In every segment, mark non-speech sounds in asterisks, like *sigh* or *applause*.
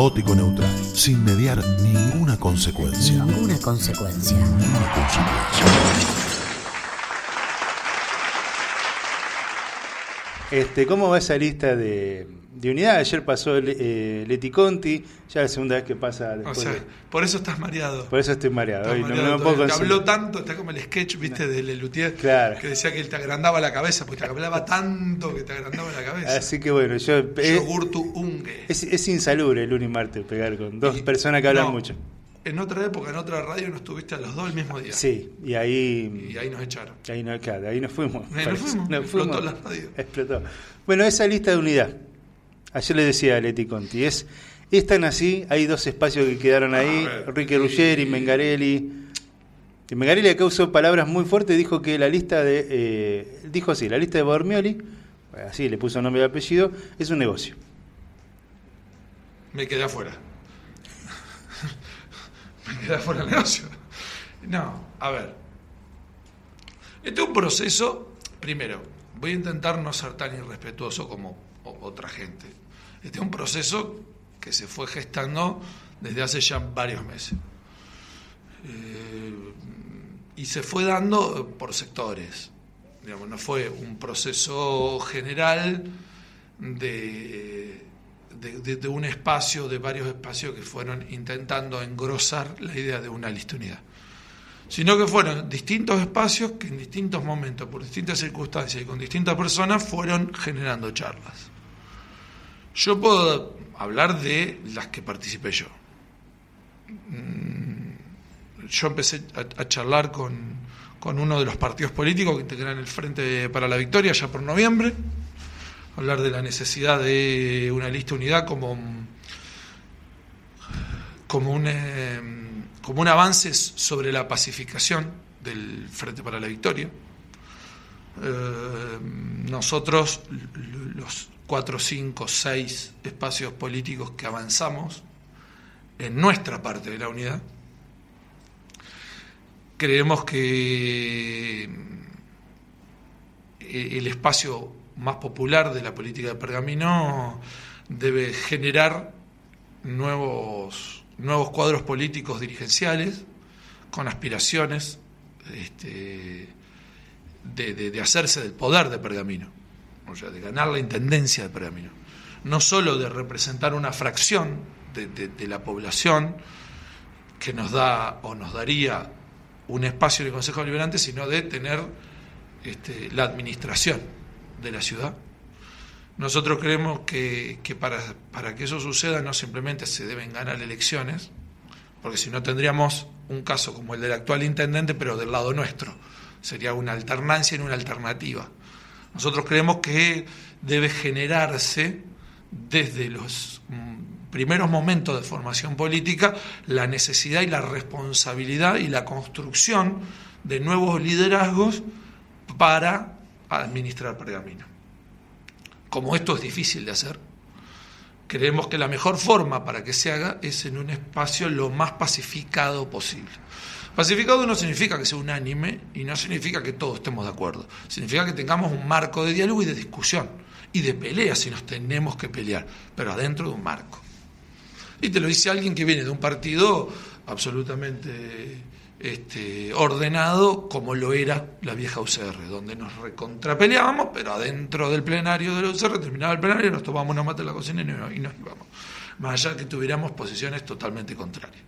caótico neutral, sin mediar ninguna consecuencia. Ninguna consecuencia. Ninguna consecuencia. Este, ¿Cómo va esa lista de, de unidad? Ayer pasó el, eh, Leti Conti, ya la segunda vez que pasa O después. sea, de- por eso estás mareado. por eso estoy mareado. Hoy no, no puedo Te habló tanto, está como el sketch, viste, de Lelutier, Claro. que decía que él te agrandaba la cabeza, porque te hablaba tanto que te agrandaba la cabeza. Así que bueno, yo. eh, unge. es, es insalubre el lunes y martes pegar con dos personas que hablan No, mucho. En otra época, en otra radio, nos tuviste a los dos el mismo día. Sí, y ahí. Y ahí nos echaron. Ahí no, claro, ahí nos fuimos. Ahí nos fuimos, Nos explotó fuimos. la radio. Explotó. Bueno, esa lista de unidad. Ayer le decía a Leti Conti, es, es tan así, hay dos espacios que quedaron ahí, ver, Enrique y- Ruggeri, Mengarelli. Y Mengarelli acá usó palabras muy fuertes, dijo que la lista de, eh, dijo así, la lista de Bormioli, así le puso nombre y apellido, es un negocio. Me quedé afuera. Me quedé afuera del negocio. No, a ver. Este es un proceso, primero, voy a intentar no ser tan irrespetuoso como otra gente. Este es un proceso que se fue gestando desde hace ya varios meses. Eh, y se fue dando por sectores. Digamos, no fue un proceso general de, de, un espacio, de varios espacios que fueron intentando engrosar la idea de una lista unidad. Sino que fueron distintos espacios que en distintos momentos, por distintas circunstancias y con distintas personas, fueron generando charlas. Yo puedo hablar de las que participé yo. Mm, Yo empecé a, a charlar con, con uno de los partidos políticos que integran el Frente para la Victoria ya por noviembre, hablar de la necesidad de una lista unidad como, como, un, eh, como un avance sobre la pacificación del Frente para la Victoria. Eh, nosotros, los cuatro, cinco, seis espacios políticos que avanzamos en nuestra parte de la unidad, creemos que eh, el espacio más popular de la política de Pergamino debe generar nuevos, nuevos cuadros políticos dirigenciales con aspiraciones este, de, hacerse del poder de Pergamino, o sea, de ganar la intendencia de Pergamino. No solo de representar una fracción de, de- la población que nos da o nos daría un espacio en el Consejo Deliberante, sino de tener este, la administración de la ciudad. Nosotros creemos que, que para, para que eso suceda no simplemente se deben ganar elecciones, porque si no tendríamos un caso como el del actual intendente, pero del lado nuestro. Sería una alternancia en una alternativa. Nosotros creemos que debe generarse desde los mm, primeros momentos de formación política la necesidad y la responsabilidad y la construcción de nuevos liderazgos para administrar Pergamino. Como esto es difícil de hacer, creemos que la mejor forma para que se haga es en un espacio lo más pacificado posible. Pacificado no significa que sea unánime y no significa que todos estemos de acuerdo. Significa que tengamos un marco de diálogo y de discusión y de pelea si nos tenemos que pelear, pero adentro de un marco. Y te lo dice alguien que viene de un partido absolutamente este, ordenado como lo era la vieja UCR, donde nos recontrapeleábamos, pero adentro del plenario de la UCR terminaba el plenario, nos tomamos una mate en la cocina y nos, íbamos. Más allá que tuviéramos posiciones totalmente contrarias.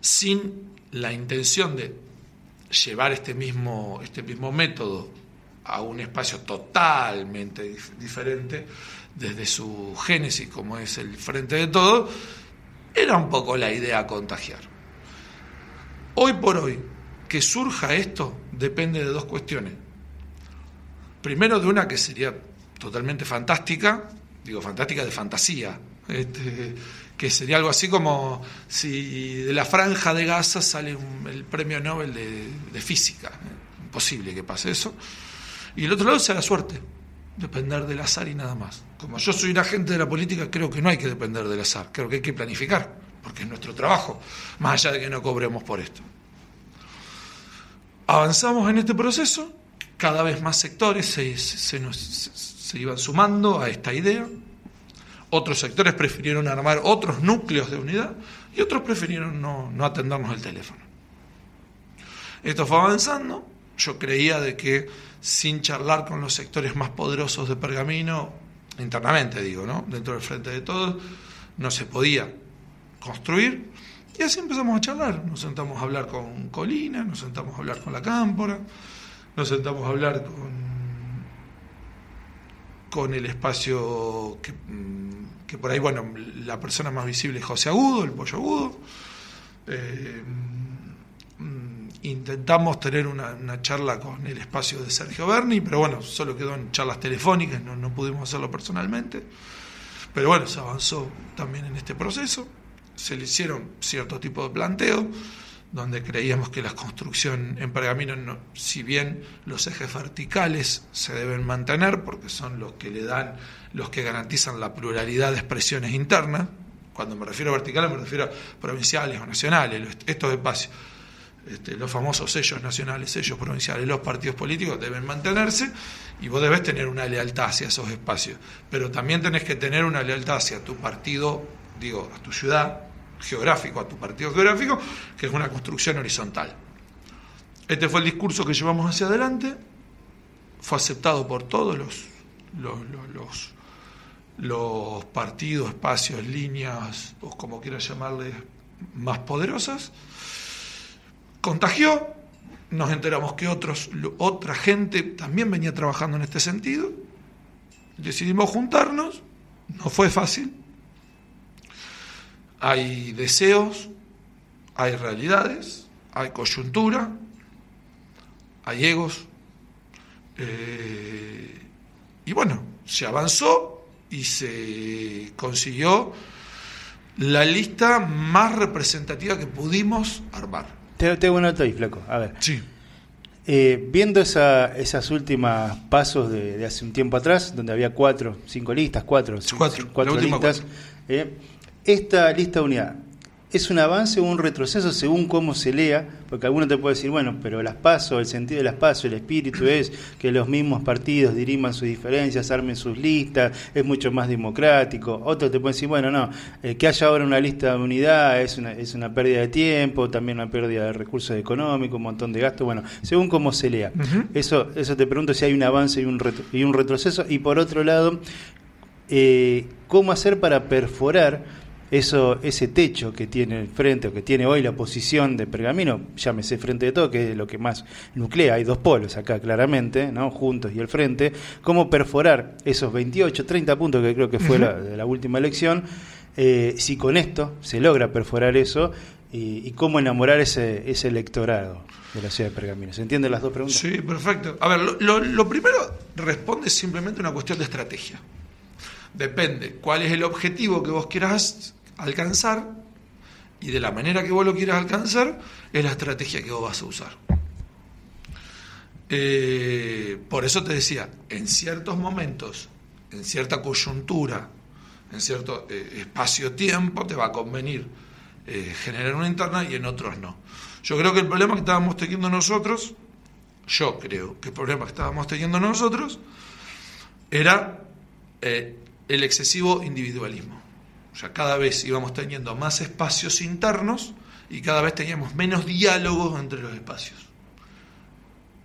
Sin la intención de llevar este mismo, este mismo método a un espacio totalmente dif- diferente desde su génesis, como es el frente de todo, era un poco la idea contagiar. Hoy por hoy, que surja esto depende de dos cuestiones. Primero de una que sería totalmente fantástica, digo fantástica de fantasía, este, que sería algo así como si de la franja de Gaza sale un- el premio Nobel de, de física. Imposible que pase eso. Y el otro lado sea la suerte, depender del azar y nada más. Como yo soy un agente de la política, creo que no hay que depender del azar, creo que hay que planificar, porque es nuestro trabajo, más allá de que no cobremos por esto. Avanzamos en este proceso, cada vez más sectores se, se- iban sumando a esta idea. otros sectores prefirieron armar otros núcleos de unidad y otros prefirieron no, no atendernos el teléfono. Esto fue avanzando, yo creía de que sin charlar con los sectores más poderosos de Pergamino, internamente digo, ¿no? dentro del frente de todos, no se podía construir. Y así empezamos a charlar. Nos sentamos a hablar con Colina, nos sentamos a hablar con la Cámpora, nos sentamos a hablar con con el espacio que, mm, por ahí, bueno, la persona más visible es José Agudo, el Pollo Agudo. Eh, mm, intentamos tener una, charla con el espacio de Sergio Berni, pero bueno, solo quedó en charlas telefónicas, no, no pudimos hacerlo personalmente. Pero bueno, se avanzó también en este proceso, se le hicieron cierto tipo de planteo donde creíamos que la construcción en pergamino, si bien los ejes verticales se deben mantener, porque son los que le dan, los que garantizan la pluralidad de expresiones internas, cuando me refiero a verticales me refiero a provinciales o nacionales, estos espacios, este, los famosos sellos nacionales, sellos provinciales, los partidos políticos deben mantenerse y vos debes tener una lealtad hacia esos espacios, pero también tenés que tener una lealtad hacia tu partido, digo, a tu ciudad, geográfico, a tu partido geográfico, que es una construcción horizontal. Este fue el discurso que llevamos hacia adelante, fue aceptado por todos los, los, los, partidos, espacios, líneas, o como quieras llamarle, más poderosas. Contagió, nos enteramos que otros, otra gente también venía trabajando en este sentido. Decidimos juntarnos, no fue fácil, hay deseos, hay realidades, hay coyuntura, hay egos. Eh, y bueno, se avanzó y se consiguió la lista más representativa que pudimos armar. Te, una nota ahí, flaco. A ver. Sí. Eh, viendo esa, esas últimas pasos de, hace un tiempo atrás, donde había cuatro, cinco listas, cuatro, cuatro, cuatro listas, eh, esta lista de unidad es un avance o un retroceso según cómo se lea, porque alguno te puede decir, bueno, pero las pasos, el sentido de las pasos, el espíritu *clears throat* es que los mismos partidos diriman sus diferencias, armen sus listas, es mucho más democrático. Otros te pueden decir, bueno, no, eh, que haya ahora una lista de unidad es una, es una pérdida de tiempo, también una pérdida de recursos económicos, un montón de gastos, bueno, según cómo se lea. eso, eso te pregunto si hay un avance y un, y un retroceso. Y por otro lado, eh, ¿cómo hacer para perforar eso, ese techo que tiene el frente o que tiene hoy la posición de Pergamino, llámese frente de todo, que es lo que más nuclea, hay dos polos acá claramente, ¿no? juntos y el frente, cómo perforar esos 28, 30 puntos que creo que fue la, de la última elección, eh, si con esto se logra perforar eso y, cómo enamorar ese, ese electorado de la ciudad de Pergamino. ¿Se entienden las dos preguntas? Sí, perfecto. A ver, lo, lo primero responde simplemente a una cuestión de estrategia. Depende cuál es el objetivo que vos quieras alcanzar y de la manera que vos lo quieras alcanzar es la estrategia que vos vas a usar. Eh, por eso te decía, en ciertos momentos, en cierta coyuntura, en cierto eh, espacio-tiempo, te va a convenir eh, generar una interna y en otros no. Yo creo que el problema que estábamos teniendo nosotros, yo creo que el problema que estábamos teniendo nosotros era el excesivo individualismo. O sea, cada vez íbamos teniendo más espacios internos y cada vez teníamos menos diálogos entre los espacios.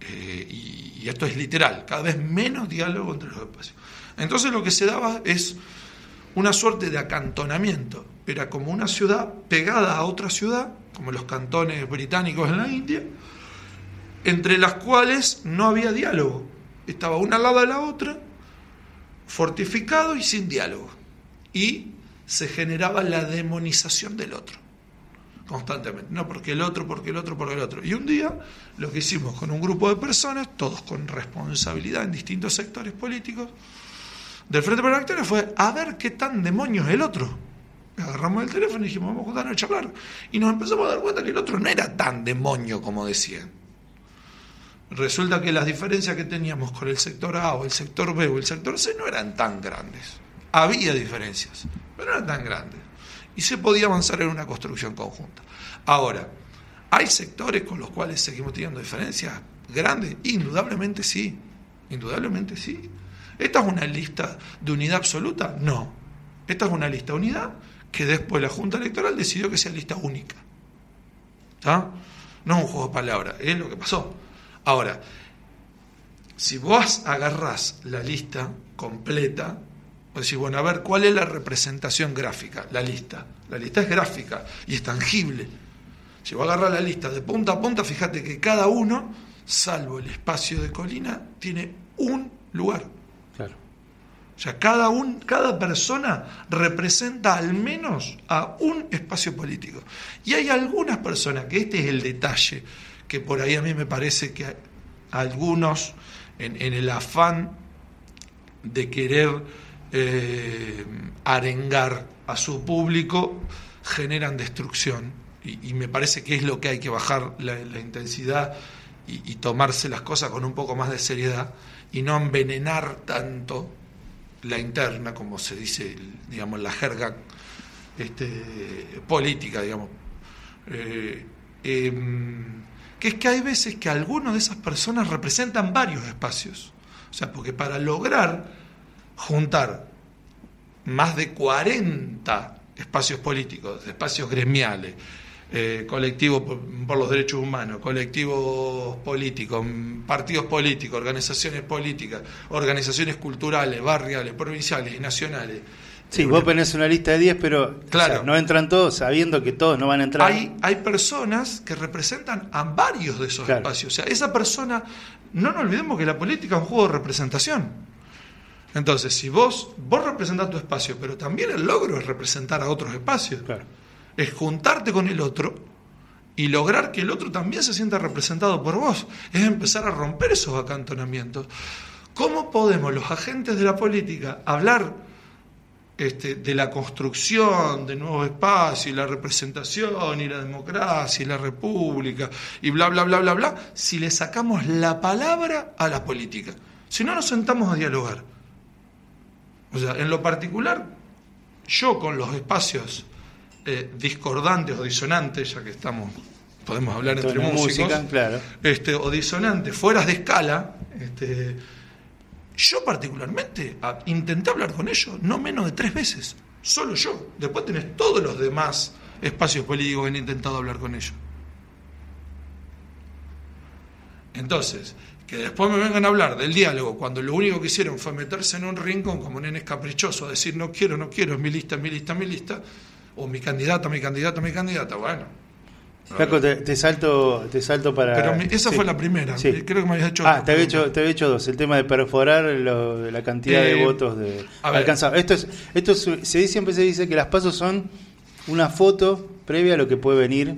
Eh, y, esto es literal, cada vez menos diálogo entre los espacios. Entonces lo que se daba es una suerte de acantonamiento. Era como una ciudad pegada a otra ciudad, como los cantones británicos en la India, entre las cuales no había diálogo. Estaba una al lado de la otra, fortificado y sin diálogo. Y se generaba la demonización del otro, constantemente. No, porque el otro, porque el otro, porque el otro. Y un día lo que hicimos con un grupo de personas, todos con responsabilidad en distintos sectores políticos, del Frente para la fue a ver qué tan demonio es el otro. Agarramos el teléfono y dijimos, vamos a juntarnos a charlar. Y nos empezamos a dar cuenta que el otro no era tan demonio como decían. Resulta que las diferencias que teníamos con el sector A o el sector B o el sector C no eran tan grandes. Había diferencias, pero no eran tan grandes. Y se podía avanzar en una construcción conjunta. Ahora, ¿hay sectores con los cuales seguimos teniendo diferencias grandes? Indudablemente sí. Indudablemente sí. ¿Esta es una lista de unidad absoluta? No. Esta es una lista unidad que después la Junta Electoral decidió que sea lista única. ¿Está? No es un juego de palabras, es lo que pasó. Ahora, si vos agarrás la lista completa, vos decís, bueno, a ver, ¿cuál es la representación gráfica? La lista. La lista es gráfica y es tangible. Si vos agarrás la lista de punta a punta, fíjate que cada uno, salvo el espacio de colina, tiene un lugar. Claro. O sea, cada, un, cada persona representa al menos a un espacio político. Y hay algunas personas, que este es el detalle, que por ahí a mí me parece que algunos, en, en el afán de querer eh, arengar a su público, generan destrucción. Y, me parece que es lo que hay que bajar la, intensidad y, tomarse las cosas con un poco más de seriedad y no envenenar tanto la interna, como se dice, digamos, la jerga este, política, digamos. Eh, eh, que es que hay veces que algunas de esas personas representan varios espacios. O sea, porque para lograr juntar más de 40 espacios políticos, espacios gremiales, eh, colectivos por, por, los derechos humanos, colectivos políticos, partidos políticos, organizaciones políticas, organizaciones culturales, barriales, provinciales y nacionales. Sí, vos ponés una lista de 10, pero claro. o sea, no entran todos sabiendo que todos no van a entrar. Hay, hay personas que representan a varios de esos claro. espacios. O sea, esa persona, no nos olvidemos que la política es un juego de representación. Entonces, si vos, vos representás tu espacio, pero también el logro es representar a otros espacios. Claro es juntarte con el otro y lograr que el otro también se sienta representado por vos. Es empezar a romper esos acantonamientos. ¿Cómo podemos los agentes de la política hablar este, de la construcción de nuevos espacios y la representación y la democracia y la república y bla, bla, bla, bla, bla, si le sacamos la palabra a la política? Si no nos sentamos a dialogar. O sea, en lo particular, yo con los espacios eh, discordantes o disonantes, ya que estamos, podemos hablar entre músicos, música, claro. este, o disonantes, fueras de escala, este, yo particularmente a, intenté hablar con ellos no menos de tres veces, solo yo. Después tenés todos los demás espacios políticos que han intentado hablar con ellos. Entonces, que después me vengan a hablar del diálogo cuando lo único que hicieron fue meterse en un rincón como nenes caprichosos, a decir no quiero, no quiero, es mi lista, mi lista, mi lista, o mi candidata, mi candidata, mi candidata, bueno. Flaco, te, te, salto, te salto para. Pero mi, esa sí. fue la primera. Sí. Creo que me habías hecho. Ah, te había hecho, te había hecho dos. El tema de perforar lo, la cantidad eh, de votos de alcanzados. Esto es, esto es, se dice, siempre se dice que las pasos son una foto previa a lo que puede venir.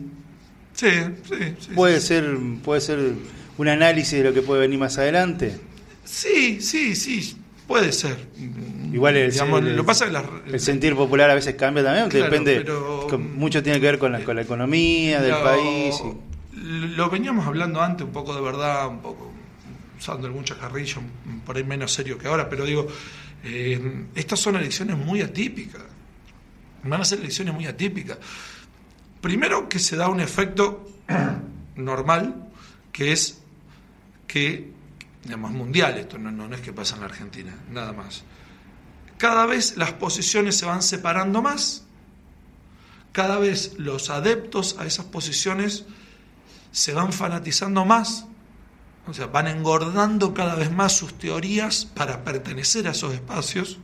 Sí, sí. sí puede ser, puede ser un análisis de lo que puede venir más adelante. Sí, sí, sí. Puede ser. Igual el, Digamos, el, lo pasa que la, el, sentir popular a veces cambia también, claro, depende, pero, con, mucho tiene que ver con la, con la economía del país. Y... Lo veníamos hablando antes, un poco de verdad, un poco usando el mucho carrillo, por ahí menos serio que ahora, pero digo, eh, estas son elecciones muy atípicas, van a ser elecciones muy atípicas. Primero que se da un efecto *clears throat* normal, que es que digamos, mundial, esto no, no, no, es que pasa en la Argentina, nada más. Cada vez las posiciones se van separando más, cada vez los adeptos a esas posiciones se van fanatizando más, o sea, van engordando cada vez más sus teorías para pertenecer a esos espacios.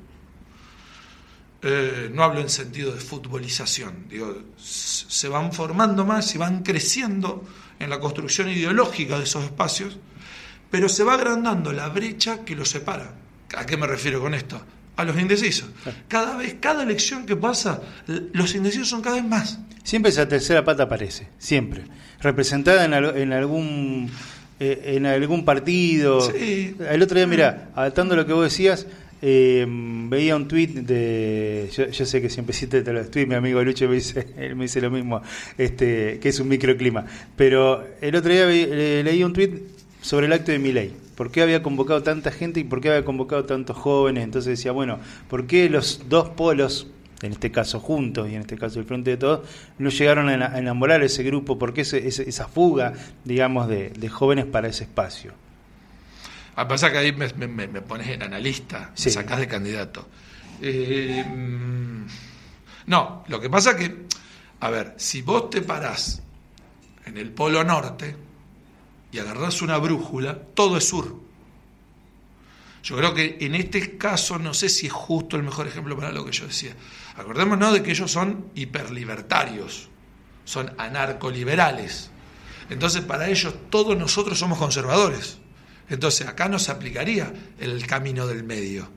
Eh, no hablo en sentido de futbolización, digo, se van formando más y van creciendo en la construcción ideológica de esos espacios pero se va agrandando la brecha que los separa. ¿A qué me refiero con esto? A los indecisos. Cada vez, cada elección que pasa, los indecisos son cada vez más. Siempre esa tercera pata aparece, siempre. Representada en, en algún eh, en algún partido. Sí. El otro día, mira, adaptando lo que vos decías, eh, veía un tuit de. Yo, yo, sé que siempre cité los tweets, mi amigo Lucho me dice, *laughs* él me dice lo mismo, este, que es un microclima. Pero el otro día ve, leí un tuit sobre el acto de Miley. ¿Por qué había convocado tanta gente y por qué había convocado tantos jóvenes? Entonces decía, bueno, ¿por qué los dos polos, en este caso juntos y en este caso el Frente de Todos, no llegaron a enamorar a ese grupo? ¿Por qué ese, ese, esa fuga, digamos, de, de, jóvenes para ese espacio? A pasa que ahí me, me, me pones en analista, Sí. me sacás de candidato. Eh, mm, no, lo que pasa que, a ver, si vos te parás en el Polo Norte y agarrás una brújula, todo es sur. Yo creo que en este caso no sé si es justo el mejor ejemplo para lo que yo decía. Acordémonos de que ellos son hiperlibertarios, son anarcoliberales. Entonces para ellos todos nosotros somos conservadores. Entonces acá no se aplicaría el camino del medio.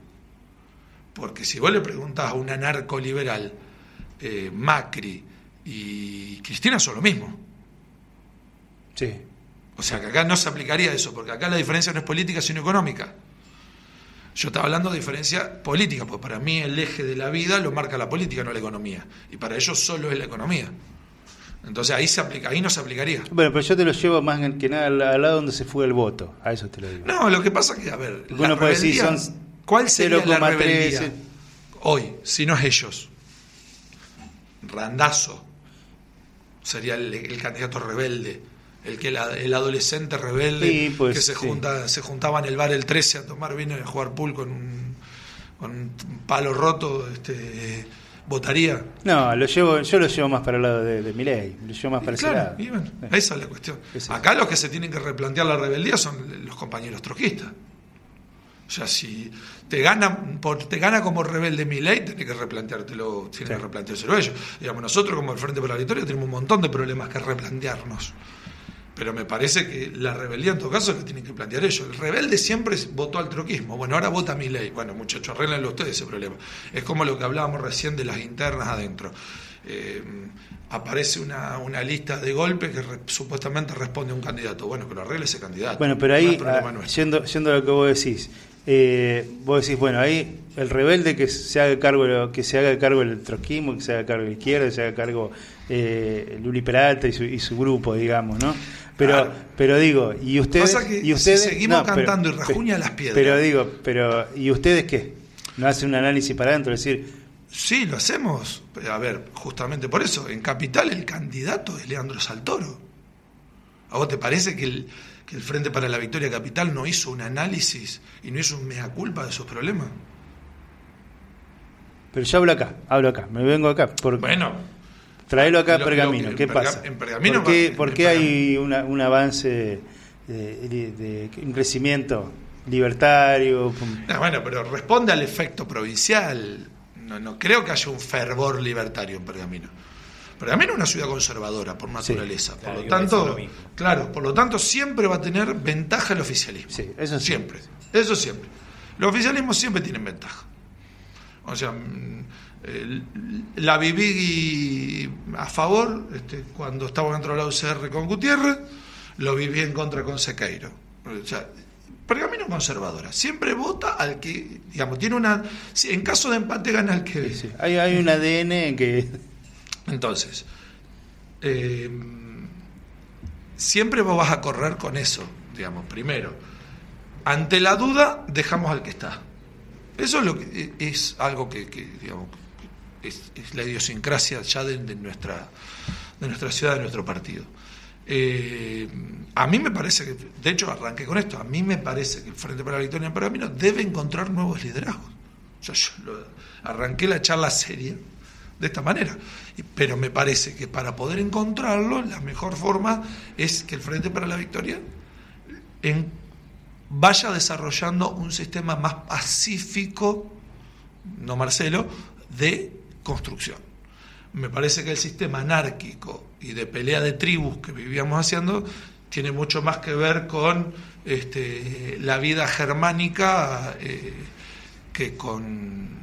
Porque si vos le preguntas a un anarcoliberal, eh, Macri y Cristina son lo mismo. Sí. O sea que acá no se aplicaría eso, porque acá la diferencia no es política sino económica. Yo estaba hablando de diferencia política, porque para mí el eje de la vida lo marca la política, no la economía. Y para ellos solo es la economía. Entonces ahí se aplica, ahí no se aplicaría. Bueno, pero yo te lo llevo más que nada al, lado donde se fue el voto. A eso te lo digo. No, lo que pasa es que, a ver, Porque uno puede decir, rebeldía- son ¿cuál sería la 0,3, rebeldía sí. hoy, si no es ellos? Randazo sería el, el candidato rebelde, el que la- el adolescente rebelde Sí, pues, que se sí. junta se juntaba en el bar el 13 a tomar vino y a jugar pool con un, con un palo roto, este votaría. No, lo llevo, yo lo llevo más para el lado de, de Milei. Lo llevo más para ese Claro, lado. y bueno, esa es la cuestión. Ese- Acá los que se tienen que replantear la rebeldía son los compañeros trotskistas. O sea, si te gana, por, te gana como rebelde mi ley, tenés que replanteártelo, tienes que replanteárselo ellos. Digamos, nosotros como el Frente para la Victoria tenemos un montón de problemas que replantearnos. Pero me parece que la rebeldía en todo caso la tienen que plantear ellos. El rebelde siempre votó al troquismo. Bueno, ahora vota mi ley. Bueno, muchachos, arréglenlo ustedes ese problema. Es como lo que hablábamos recién de las internas adentro. Eh, aparece una, una lista de golpe que re- supuestamente responde a un candidato. Bueno, que lo arregle ese candidato. Bueno, pero No ahí, es ah, nuestro. yendo, yendo a lo que vos decís, eh, vos decís, bueno, ahí el rebelde que se haga cargo que se haga cargo del trotskismo, que se haga cargo de la izquierda, que se haga cargo eh, Luli Peralta y su, y su grupo, digamos, ¿no? Pero, Claro. pero digo, y ustedes, Pasa que y ustedes, si seguimos no, pero- cantando y rajuña las piedras. Pero digo, pero ¿y ustedes qué? ¿No hacen un análisis para adentro? Es decir, Sí, lo hacemos. Pero, A ver, justamente por eso. En Capital el candidato es Leandro Saltoro. ¿A vos te parece que el, que el Frente para la Victoria Capital no hizo un análisis y no hizo un mea culpa de sus problemas? pero yo hablo acá, hablo acá, me vengo acá. Por, Bueno, Traelo acá a Pergamino, ¿qué pasa? en Pergamino ¿Por qué, va- por en qué hay una- un avance de, de- de un crecimiento libertario? Ah, bueno, pero responde al efecto provincial. No, no creo que haya un fervor libertario en Pergamino. Pergamino es una ciudad conservadora por naturaleza. por Claro, lo tanto, lo claro, por lo tanto siempre va a tener ventaja el oficialismo. Sí, eso sí. Siempre. Eso siempre. Los oficialismos siempre tienen ventaja. O sea, el- la viví a favor este, cuando estaba dentro de la UCR con Gutiérrez, lo viví en contra con Sequeiro. O sea, Pergamino conservadora. Siempre vota al que, digamos, tiene una. si En caso de empate gana el que. Sí, sí. Hay, hay un ADN que... Entonces, eh, siempre vos vas a correr con eso, digamos, primero. Ante la duda, dejamos al que está. Eso es, lo que, es algo que, que, digamos, es, la idiosincrasia ya de, nuestra, de nuestra ciudad, de nuestro partido. Eh, a mí me parece que, de hecho, arranqué con esto, a mí me parece que el Frente para la Victoria en Pergamino debe encontrar nuevos liderazgos. O sea, yo arranqué la charla seria de esta manera. Pero me parece que para poder encontrarlo, la mejor forma es que el Frente para la Victoria vaya desarrollando un sistema más pacífico, no Marcelo, de construcción. Me parece que el sistema anárquico y de pelea de tribus que vivíamos haciendo tiene mucho más que ver con este, la vida germánica eh, que con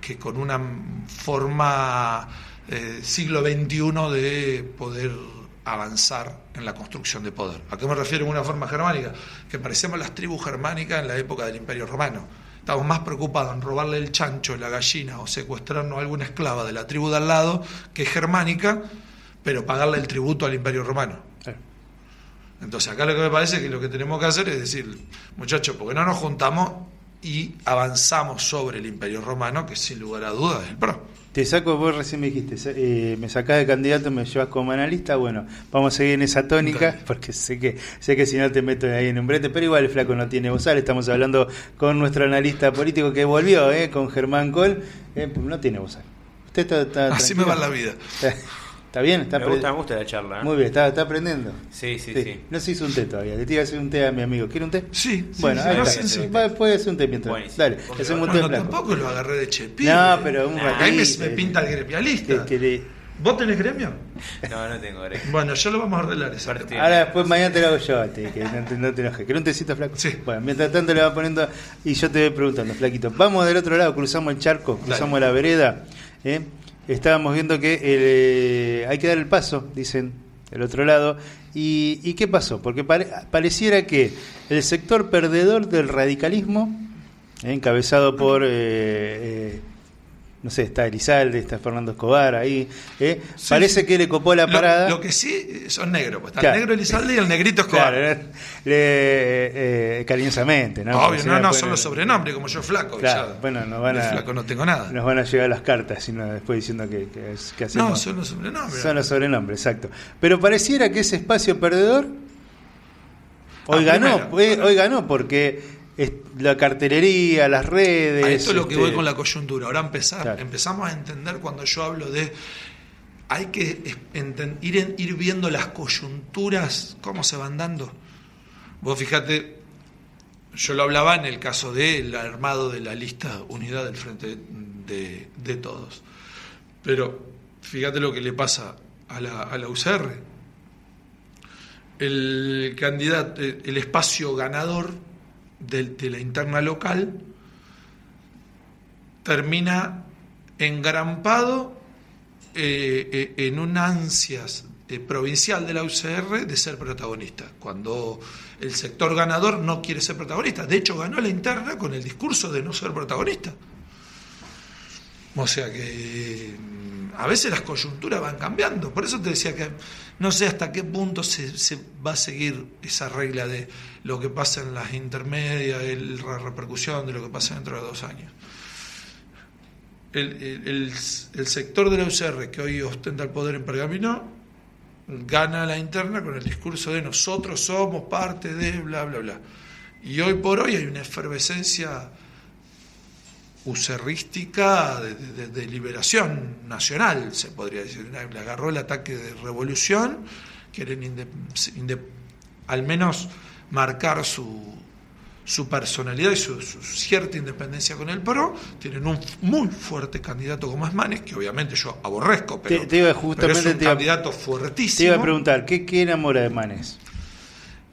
que con una forma eh, siglo XXI de poder avanzar en la construcción de poder. ¿A qué me refiero en una forma germánica? Que parecemos las tribus germánicas en la época del Imperio Romano. Estamos más preocupados en robarle el chancho, la gallina o secuestrarnos a alguna esclava de la tribu de al lado, que es germánica, pero pagarle el tributo al Imperio Romano. Entonces acá lo que me parece es que lo que tenemos que hacer es decir, muchachos, porque no nos juntamos y avanzamos sobre el Imperio Romano, que sin lugar a dudas es el PRO. Te saco, vos recién me dijiste, eh, me sacás de candidato, me llevas como analista, bueno, vamos a seguir en esa tónica, porque sé que sé que si no te meto ahí en un brete, pero igual el flaco no tiene bozal, estamos hablando con nuestro analista político que volvió, eh, con Germán Col, eh, no tiene bozal. Usted está, está Así me va la vida. *laughs* ¿Está bien? Está me, gusta, me gusta la charla. ¿eh? Muy bien, ¿está, está aprendiendo? Sí, sí, sí, No se hizo un té todavía. Le tira a hacer un té a mi amigo. ¿Quiere un té? Sí. Bueno, ahí está. puede hacer un té mientras. Buenísimo. Dale, hacemos un té bueno, tampoco lo agarré de chepi. No, pero un ratito. Ahí me, me, pinta el gremialista. Que, que ¿Vos tenés gremio? No, no tengo gremio. Bueno, yo lo vamos a arreglar eso. Ahora después mañana te lo hago yo, te, que no te, no te enojes. ¿Querés un tecito flaco? Sí. Bueno, mientras tanto le va poniendo y yo te voy preguntando, flaquito. Vamos del otro lado, cruzamos el charco, cruzamos la vereda. ¿eh? Estábamos viendo que eh, hay que dar el paso, dicen del otro lado. ¿Y, qué pasó? Porque pareciera que el sector perdedor del radicalismo, eh, encabezado por eh, no sé, está Elizalde, está Fernando Escobar ahí. ¿eh? Parece que le copó la parada. Lo, que sí son negros, pues está el negro Elizalde y el negrito Escobar. Claro, le, eh, cariñosamente, ¿no? Obvio, no, no, son los sobrenombres, como yo flaco. Claro, bueno, nos van a. Flaco no tengo nada. Nos van a llegar las cartas, sino después diciendo que, que, que hacemos. No, son los sobrenombres. Son los sobrenombres, exacto. Pero pareciera que ese espacio perdedor. Hoy ah, ganó, hoy ganó porque la cartelería, las redes. esto es lo que voy este, con la coyuntura. Ahora empezar, empezamos a entender cuando yo hablo de hay que ir, ir viendo las coyunturas, cómo se van dando. Vos fíjate, yo lo hablaba en el caso del armado de la lista unidad del frente de, de, todos. Pero fíjate lo que le pasa a la, a la UCR. El candidato, el espacio ganador de, la interna local termina engrampado eh, eh, en un ansias eh, provincial de la UCR de ser protagonista, cuando el sector ganador no quiere ser protagonista. De hecho, ganó la interna con el discurso de no ser protagonista. O sea que a veces las coyunturas van cambiando. Por eso te decía que no sé hasta qué punto se, va a seguir esa regla de lo que pasa en las intermedias, la repercusión de lo que pasa dentro de dos años. El, sector de la UCR que hoy ostenta el poder en Pergamino gana la interna con el discurso de nosotros somos parte de bla, bla, bla. Y hoy por hoy hay una efervescencia userrística de, liberación nacional, se podría decir. Le agarró el ataque de revolución, quieren al menos marcar su, su personalidad y su, cierta independencia con el PRO, tienen un muy fuerte candidato como es Manes, que obviamente yo aborrezco, pero, es un candidato fuertísimo. Te iba a preguntar, ¿qué, qué enamora de Manes?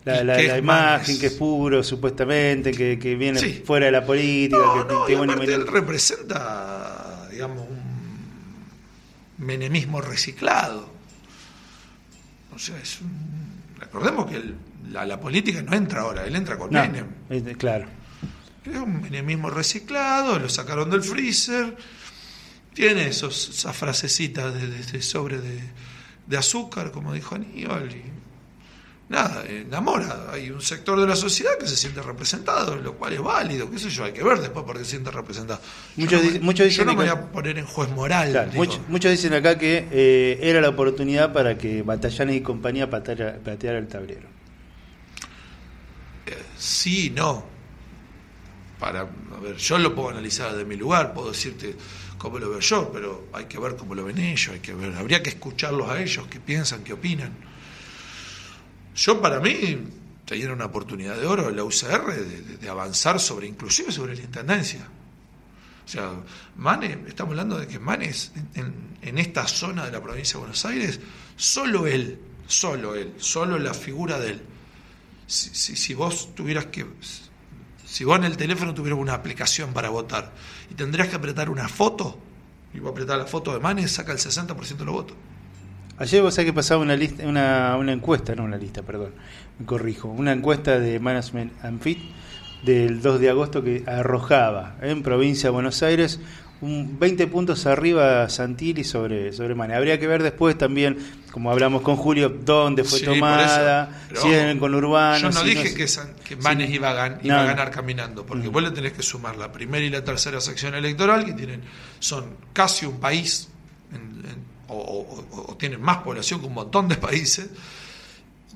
La, imagen que es puro, supuestamente, que, que viene fuera de la política. que, él representa, digamos, un menemismo reciclado. O sea, es recordemos que la, política no entra ahora, él entra con Menem. Claro. Es un menemismo reciclado, lo sacaron del freezer. Tiene esos, esas frasecitas de, sobre de, de, azúcar, como dijo Aníbal. Y, nada, enamora. Hay un sector de la sociedad que se siente representado, lo cual es válido, qué sé yo, hay que ver después porque se siente representado. Muchos, yo no, me, dicen yo no me voy a poner en juez moral. muchos, dicen acá que eh, era la oportunidad para que Batallanes y compañía pateara, el tablero. Eh, sí, no. Para, a ver, yo lo puedo analizar de mi lugar, puedo decirte cómo lo veo yo, pero hay que ver cómo lo ven ellos, hay que ver, habría que escucharlos a ellos, qué piensan, qué opinan. Yo para mí tenía una oportunidad de oro la UCR de, avanzar sobre, inclusive sobre la intendencia. O sea, Manes, estamos hablando de que Manes en, esta zona de la provincia de Buenos Aires, solo él, solo él, solo la figura de él. Si, vos tuvieras que, si vos en el teléfono tuvieras una aplicación para votar y tendrías que apretar una foto, y vos apretar la foto de Manes, saca el 60% de los votos. Ayer vos sabés que pasaba una lista, una, una encuesta, no una lista, perdón, me corrijo, una encuesta de Management and Fit del 2 de agosto que arrojaba en provincia de Buenos Aires un 20 puntos arriba Santilli sobre, sobre Mane. Habría que ver después también, como hablamos con Julio, dónde fue Sí, tomada, si es ojo, con Urbano. Yo no si dije es- que, que Manes iba, a, gan- No, iba a no. ganar caminando, porque Mm. vos le tenés que sumar la primera y la tercera sección electoral, que tienen son casi un país, en- en- o, o- o tienen más población que un montón de países,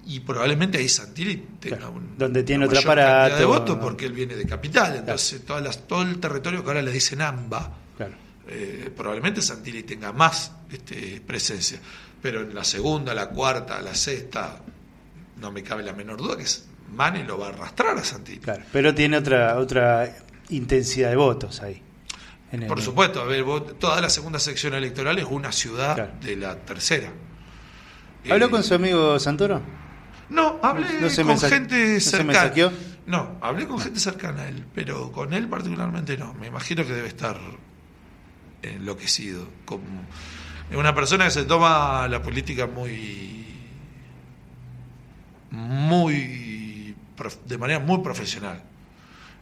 y probablemente ahí Santilli tenga Claro, un, donde tiene mayor cantidad de votos, porque él viene de capital, entonces todas las, todo el territorio que ahora le dicen AMBA, Claro. eh, probablemente Santilli tenga más este, presencia, pero en la segunda, la cuarta, la sexta, no me cabe la menor duda que es- Mane lo va a arrastrar a Santilli. Pero tiene otra otra intensidad de votos ahí. En el- Por supuesto, a ver, vos- toda la segunda sección electoral es una ciudad Claro. de la tercera. ¿Habló Eh, con su amigo Santoro? No, hablé No se con gente no se cercana. mensajeó. No, hablé con gente cercana a él, pero con él particularmente no. Me imagino que debe estar enloquecido. Como es una persona que se toma la política muy. muy. de manera muy profesional.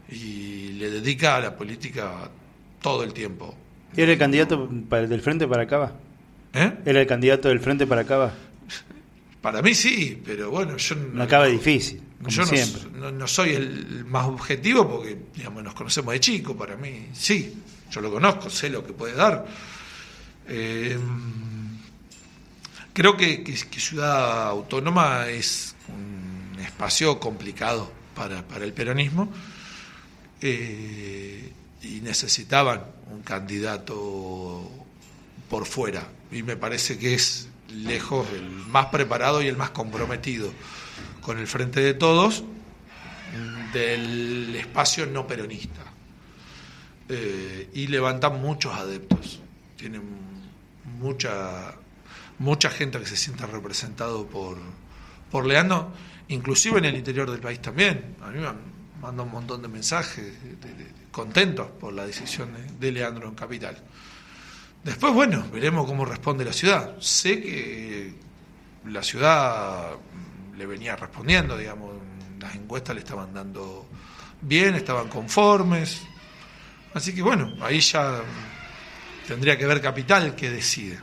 Y le dedica a la política todo el tiempo. ¿Era el candidato para, del Frente para Cava? ¿Eh? ¿Era el candidato del Frente para Cava? Para mí sí, pero bueno, yo no. Una Cava difícil, como Yo no, siempre. no- no soy el más objetivo porque digamos, nos conocemos de chico, para mí sí, yo lo conozco, sé lo que puede dar. Eh, creo que, que- que Ciudad Autónoma es un espacio complicado para, para el peronismo eh, y necesitaban un candidato por fuera. Y me parece que es lejos el más preparado y el más comprometido. Con el frente de todos del espacio no peronista. Eh, y levantan muchos adeptos. Tienen mucha mucha gente que se sienta representado por por Leandro inclusive en el interior del país también. A mí me han mandado un montón de mensajes de- contentos por la decisión de, de Leandro en Capital Después, bueno, veremos cómo responde la ciudad. Sé que la ciudad le venía respondiendo, digamos, las encuestas le estaban dando bien, estaban conformes. Así que bueno, ahí ya tendría que ver Capital que decide.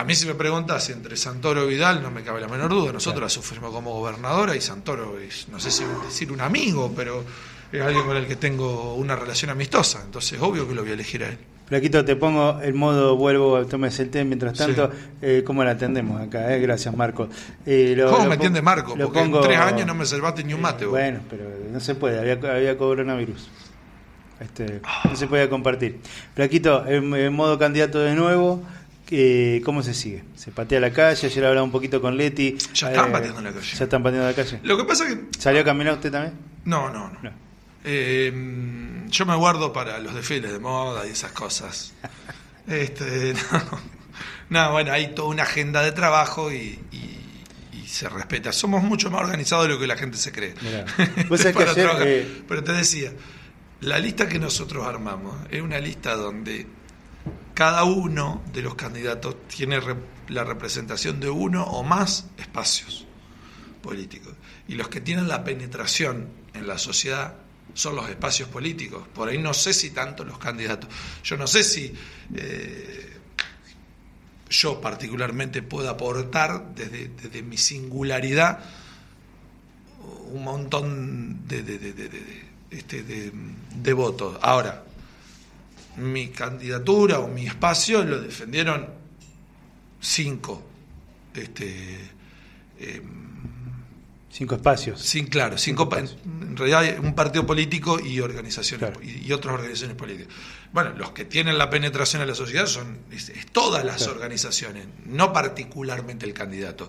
A mí si me preguntas entre Santoro y Vidal, no me cabe la menor duda. Nosotros la sufrimos como gobernadora y Santoro es, no sé si decir un amigo, pero es alguien con el que tengo una relación amistosa. Entonces, obvio que lo voy a elegir a él. Flaquito, te pongo el modo vuelvo, tomes el té. Mientras tanto, Sí. eh, ¿cómo la atendemos acá? Eh? Gracias, Marco. Eh, lo- ¿Cómo lo me entiende Marco? lo Porque pongo- en tres años no me salvaste ni un mate. vos. Bueno, pero no se puede, había, había coronavirus. Este, no se podía compartir. Flaquito, en modo candidato de nuevo, eh, ¿cómo se sigue? ¿Se patea la calle? Ayer hablaba un poquito con Leti. Ya están Eh, pateando la calle. Ya están pateando la calle. Lo que pasa es que... ¿Salió a caminar usted también? No, no, no. No. Eh, yo me guardo para los desfiles de moda y esas cosas. Este, no. No, bueno, hay toda una agenda de trabajo y, se respeta. Somos mucho más organizados de lo que la gente se cree. Mirá. *laughs* Vos sabés que Para ayer, trabajar. eh, Pero te decía, la lista que nosotros armamos es una lista donde cada uno de los candidatos tiene la representación de uno o más espacios políticos. Y los que tienen la penetración en la sociedad son los espacios políticos. Por ahí no sé si tanto los candidatos. Yo no sé si eh, yo particularmente puedo aportar desde, desde mi singularidad un montón de, de- de- de- este, votos. Ahora, mi candidatura o mi espacio lo defendieron cinco. Este, eh, Cinco espacios. claro, cinco, pa- en realidad un partido político y organizaciones Claro. y, y otras organizaciones políticas. Bueno, los que tienen la penetración en la sociedad son es, es todas las Claro. organizaciones, no particularmente el candidato.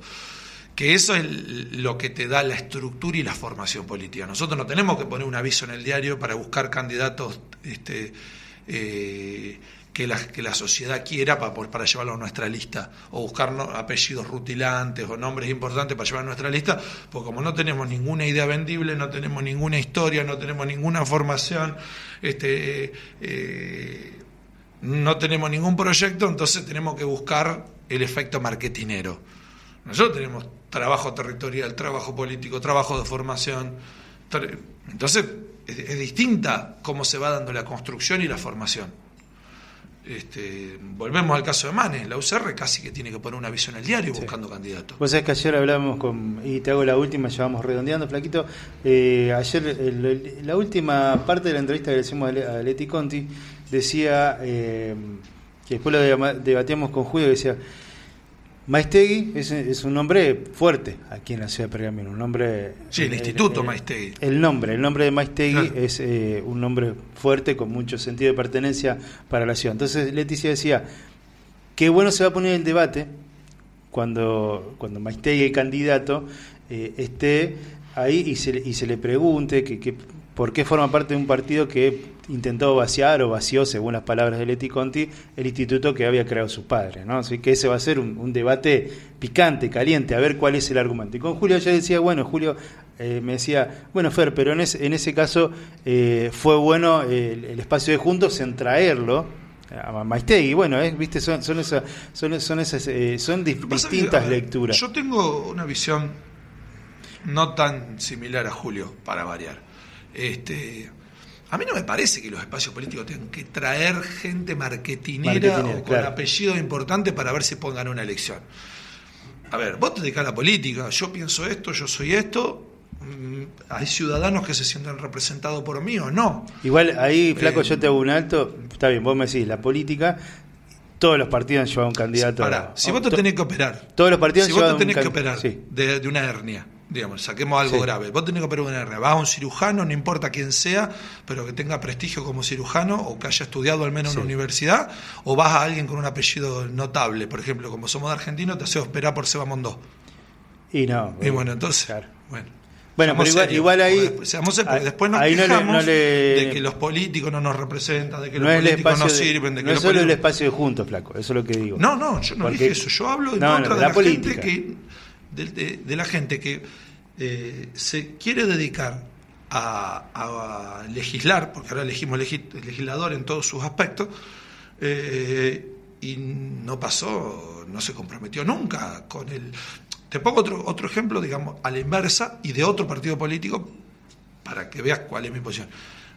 Que eso es lo que te da la estructura y la formación política. Nosotros no tenemos que poner un aviso en el diario para buscar candidatos este, eh, que, la, que la sociedad quiera para, para llevarlo a nuestra lista, o buscar apellidos rutilantes o nombres importantes para llevar a nuestra lista, porque como no tenemos ninguna idea vendible, no tenemos ninguna historia, no tenemos ninguna formación, este, eh, no tenemos ningún proyecto, entonces tenemos que buscar el efecto marketinero. Nosotros tenemos trabajo territorial, trabajo político, trabajo de formación. Entonces, es, es distinta cómo se va dando la construcción y la formación. Este, volvemos al caso de Manes, la UCR casi que tiene que poner un aviso en el diario buscando candidatos. Vos sabés que ayer hablábamos con, y te hago la última, ya vamos redondeando, Flaquito. Eh, ayer, el- el- la última parte de la entrevista que le hicimos a Le- a Leti Conti, decía, eh, que después lo deba- debatíamos con Julio, que decía, Maistegui es, es un nombre fuerte aquí en la ciudad de Pergamino, un nombre... Sí, el Instituto Maistegui. El nombre, el nombre de Maistegui Claro. es eh, un nombre fuerte con mucho sentido de pertenencia para la ciudad. Entonces Leticia decía, qué bueno se va a poner el debate cuando, cuando Maistegui, el candidato, eh, esté ahí y se, le- y se le pregunte que, que por qué forma parte de un partido que intentó vaciar o vació, según las palabras de Leti Conti, el instituto que había creado su padre. ¿no? Así que ese va a ser un, un debate picante, caliente, a ver cuál es el argumento. Y con Julio ya decía, bueno, Julio eh, me decía, bueno, Fer, pero en ese, en ese caso eh, fue bueno el, el espacio de juntos en traerlo a Maistegui. Bueno, eh, viste, son, son, esas, son, son, esas, eh, son distintas ver, lecturas. Yo tengo una visión no tan similar a Julio, para variar. Este, a mí no me parece que los espacios políticos tengan que traer gente marketinera, Marketinera, o con claro. apellido importante para ver si pueden ganar una elección. A ver, vos te dedicás a la política, yo pienso esto, yo soy esto. mm, Hay ciudadanos que se sienten representados por mí o no. Igual ahí, flaco, Eh, yo te hago un alto. Está bien, vos me decís, la política, todos los partidos han llevado un candidato. Pará, si vos te tenés que operar, Todos los partidos si han vos te un tenés que operar sí. de, de una hernia, digamos, saquemos algo Sí. grave, vos tenés que operar una hernia, vas a un cirujano, no importa quién sea, pero que tenga prestigio como cirujano o que haya estudiado al menos en una universidad, o vas a alguien con un apellido notable, por ejemplo, como somos de argentino, te haces operar por Seba Mondó. Y no. Y bueno, entonces, claro. bueno. Bueno, pero igual, ahí. seamos serios, después nos no le- quejamos no le- de que los políticos no nos representan, de que no los políticos no sirven, de que no es solo el espacio de juntos, flaco. Eso es lo que digo. no, no, yo no Porque- dije eso. Yo hablo en contra de la la, gente que de, la gente que eh, se quiere dedicar a, legislar, porque ahora elegimos legi- legislador en todos sus aspectos, eh, y no pasó, no se comprometió nunca con el. Te pongo otro, otro ejemplo, digamos, a la inversa y de otro partido político para que veas cuál es mi posición.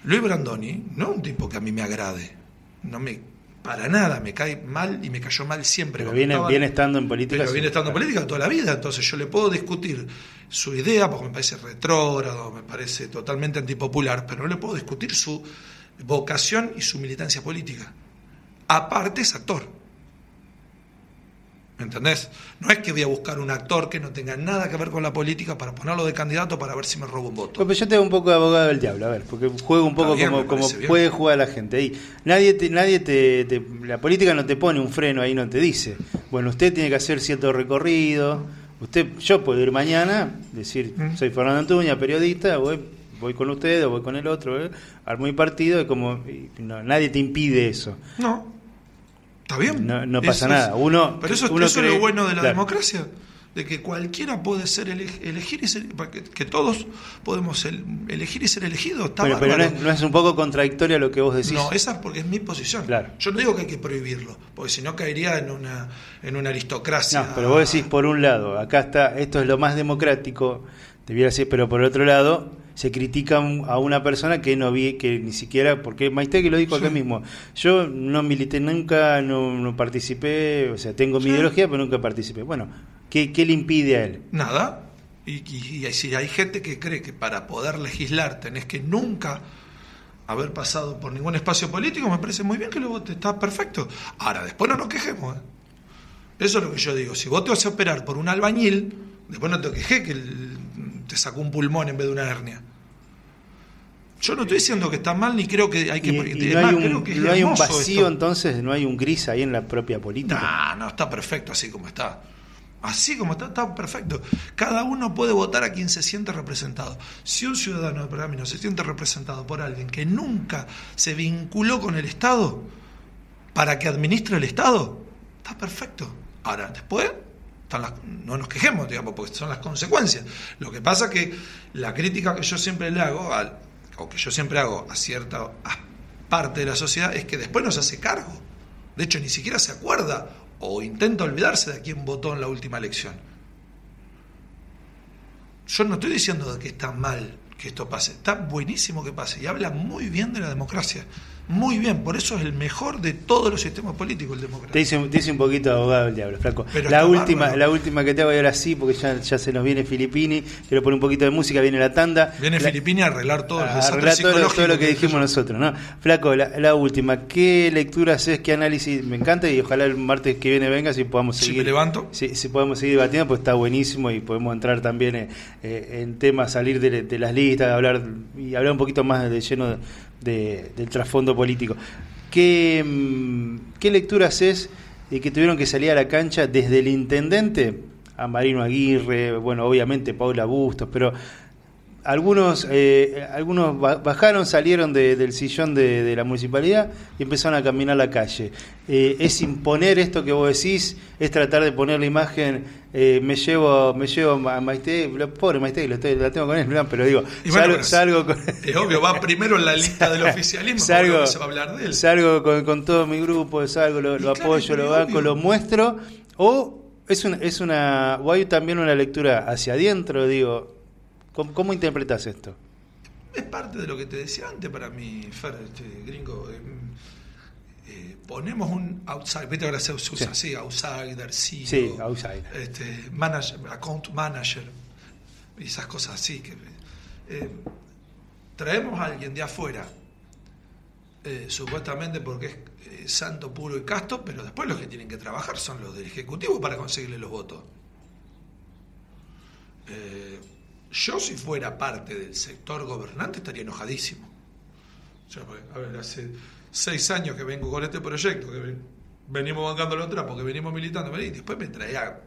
Luis Brandoni no es un tipo que a mí me agrade, no me para nada, me cae mal y me cayó mal siempre. Pero viene, estando en política. pero viene estando en política toda la vida, entonces yo le puedo discutir su idea, porque me parece retrógrado, me parece totalmente antipopular, pero no le puedo discutir su vocación y su militancia política. Aparte es actor. ¿Me entendés? No es que voy a buscar un actor que no tenga nada que ver con la política para ponerlo de candidato para ver si me robo un voto. Pues, pero yo tengo un poco de abogado del diablo, a ver, porque juego un poco bien, como, puede jugar la gente. Ahí nadie, te, nadie te, te- la política no te pone un freno ahí, no te dice. Bueno, usted tiene que hacer cierto recorrido. Usted, yo puedo ir mañana, decir, Mm. soy Fernando Antuña, periodista, voy, voy con usted o voy con el otro, ¿eh? armo mi partido, y como y no, nadie te impide eso. No. ¿Está bien? No- pasa es- nada. Uno- pero eso, uno eso es lo bueno de la claro. democracia. De que cualquiera puede ser ele- elegir y ser, que, que todos podemos el- elegir y ser elegidos. Pero no es, no es un poco contradictorio lo que vos decís. No, esa es porque es mi posición. Claro. Yo no digo que hay que prohibirlo, porque si no caería en una, en una aristocracia. No, pero vos decís por un lado, acá está, esto es lo más democrático, debiera ser, pero por otro lado, se critica a una persona que no vi, que ni siquiera, porque Maistegui lo dijo acá Sí. mismo, yo no milité nunca, no, no participé, o sea, tengo mi Sí. ideología, pero nunca participé. Bueno, ¿qué, qué le impide a él? Nada. Y, y- y si hay gente que cree que para poder legislar tenés que nunca haber pasado por ningún espacio político, me parece muy bien que lo vote, está perfecto. Ahora, después no nos quejemos. ¿eh? Eso es lo que yo digo. Si vos te vas a operar por un albañil, después no te quejes que el- te sacó un pulmón en vez de una hernia. Yo no estoy diciendo que está mal ni creo que hay que... Y, y es no, más, hay creo un, que es no hay un vacío esto. entonces, no hay un gris ahí en la propia política. Nah, no, está perfecto así como está. Así como está, está perfecto. Cada uno puede votar a quien se siente representado. Si un ciudadano de Pergamino se siente representado por alguien que nunca se vinculó con el Estado para que administre el Estado, está perfecto. Ahora, después, no nos quejemos, digamos, porque son las consecuencias. Lo que pasa que la crítica que yo siempre le hago, al- o que yo siempre hago a cierta parte de la sociedad, es que después no se hace cargo. De hecho, ni siquiera se acuerda o intenta olvidarse de quién votó en la última elección. Yo no estoy diciendo que está mal que esto pase, está buenísimo que pase y habla muy bien de la democracia. Muy bien. Por eso es el mejor de todos los sistemas políticos el Te democrático. hice, te hice un poquito abogado el diablo, flaco. Pero La última, bárbaro. la última que te hago y ahora sí, porque ya, ya se nos viene Filipini. Quiero poner un poquito de música, viene la tanda. Viene La- Filipini a arreglar a desastres arreglar todo, lo- todo lo que que dijimos nosotros, ¿no? Flaco, la, la última, ¿qué lectura haces, qué análisis? Me encanta y ojalá el martes que viene vengas y podamos Si seguir. me levanto. Si, si podemos seguir debatiendo, pues está buenísimo y podemos entrar también eh, eh, en temas, salir de, de las listas, hablar y hablar un poquito más de lleno de- de- del trasfondo político. ¿Qué, mm, ¿Qué lectura haces de que tuvieron que salir a la cancha desde el intendente a Marino Aguirre, bueno, obviamente Paula Bustos, pero algunos eh, algunos ba- bajaron, salieron de- del sillón de, de la municipalidad y empezaron a caminar la calle. Eh, es imponer esto que vos decís, es tratar de poner la imagen, eh, me llevo me llevo a Maite, pobre Maite, lo estoy- la tengo con él, pero digo, Y bueno, salgo, pero salgo con... Es obvio, va primero en la lista *laughs* del oficialismo, salgo, se va a hablar de él. salgo con, con todo mi grupo, salgo, lo, lo claro, apoyo, lo banco, obvio. lo muestro, o es una, es una, o hay también una lectura hacia adentro, digo, ¿cómo, cómo interpretas esto? Es parte de lo que te decía antes para mí, Fer, este, gringo. eh, eh, ponemos un outsider, viste ahora se usa así, outsider, CEO, Sí, outsider. Este, manager, account manager, y esas cosas así. que eh, Traemos a alguien de afuera, eh, supuestamente porque es eh, santo, puro y casto, pero después los que tienen que trabajar son los del Ejecutivo para conseguirle los votos. Yo si fuera parte del sector gobernante estaría enojadísimo. O sea, porque, a ver, hace seis años que vengo con este proyecto, que ven- venimos bancando los trapos, que venimos militando, y después me traía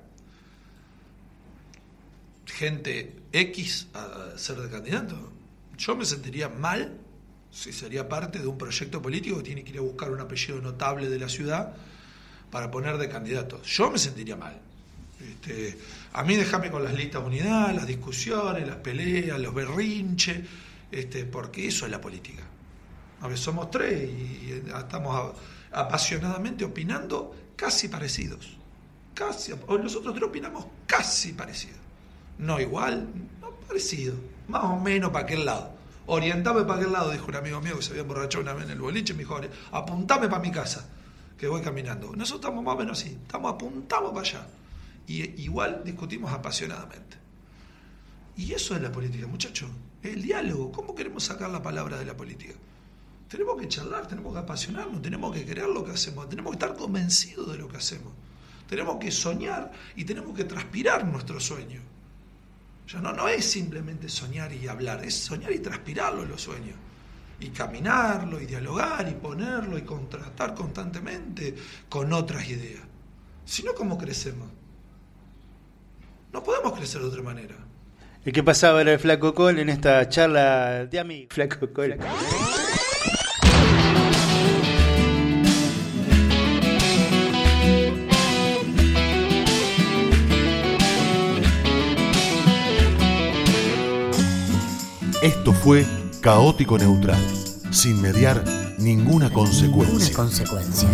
gente X a ser de candidato. Yo me sentiría mal si sería parte de un proyecto político que tiene que ir a buscar un apellido notable de la ciudad para poner de candidato. Yo me sentiría mal. Este, a mí déjame con las listas de unidad, las discusiones, las peleas, los berrinches, este, porque eso es la política. A ver, somos tres y eh, estamos apasionadamente opinando casi parecidos. Casi, nosotros tres opinamos casi parecido. No igual, no parecido. Más o menos para aquel lado. Orientame para aquel lado, dijo un amigo mío que se había emborrachado una vez en el boliche, me dijo, "Ori- apuntame para mi casa, que voy caminando. Nosotros estamos más o menos así, estamos apuntamos para allá. Y igual discutimos apasionadamente. Y eso es la política, muchachos. El diálogo. ¿Cómo queremos sacar la palabra de la política? Tenemos que charlar, tenemos que apasionarnos, tenemos que querer lo que hacemos, tenemos que estar convencidos de lo que hacemos. Tenemos que soñar y tenemos que transpirar nuestro sueño. Ya no, no es simplemente soñar y hablar, es soñar y transpirarlo los sueños. Y caminarlo, y dialogar, y ponerlo, y contrastar constantemente con otras ideas. Si no, ¿cómo crecemos? No podemos crecer de otra manera. El que pasaba era el Flaco Col en esta charla de amigos. Flaco Col. Esto fue Caótico Neutral, sin mediar ninguna consecuencia. Ninguna consecuencia.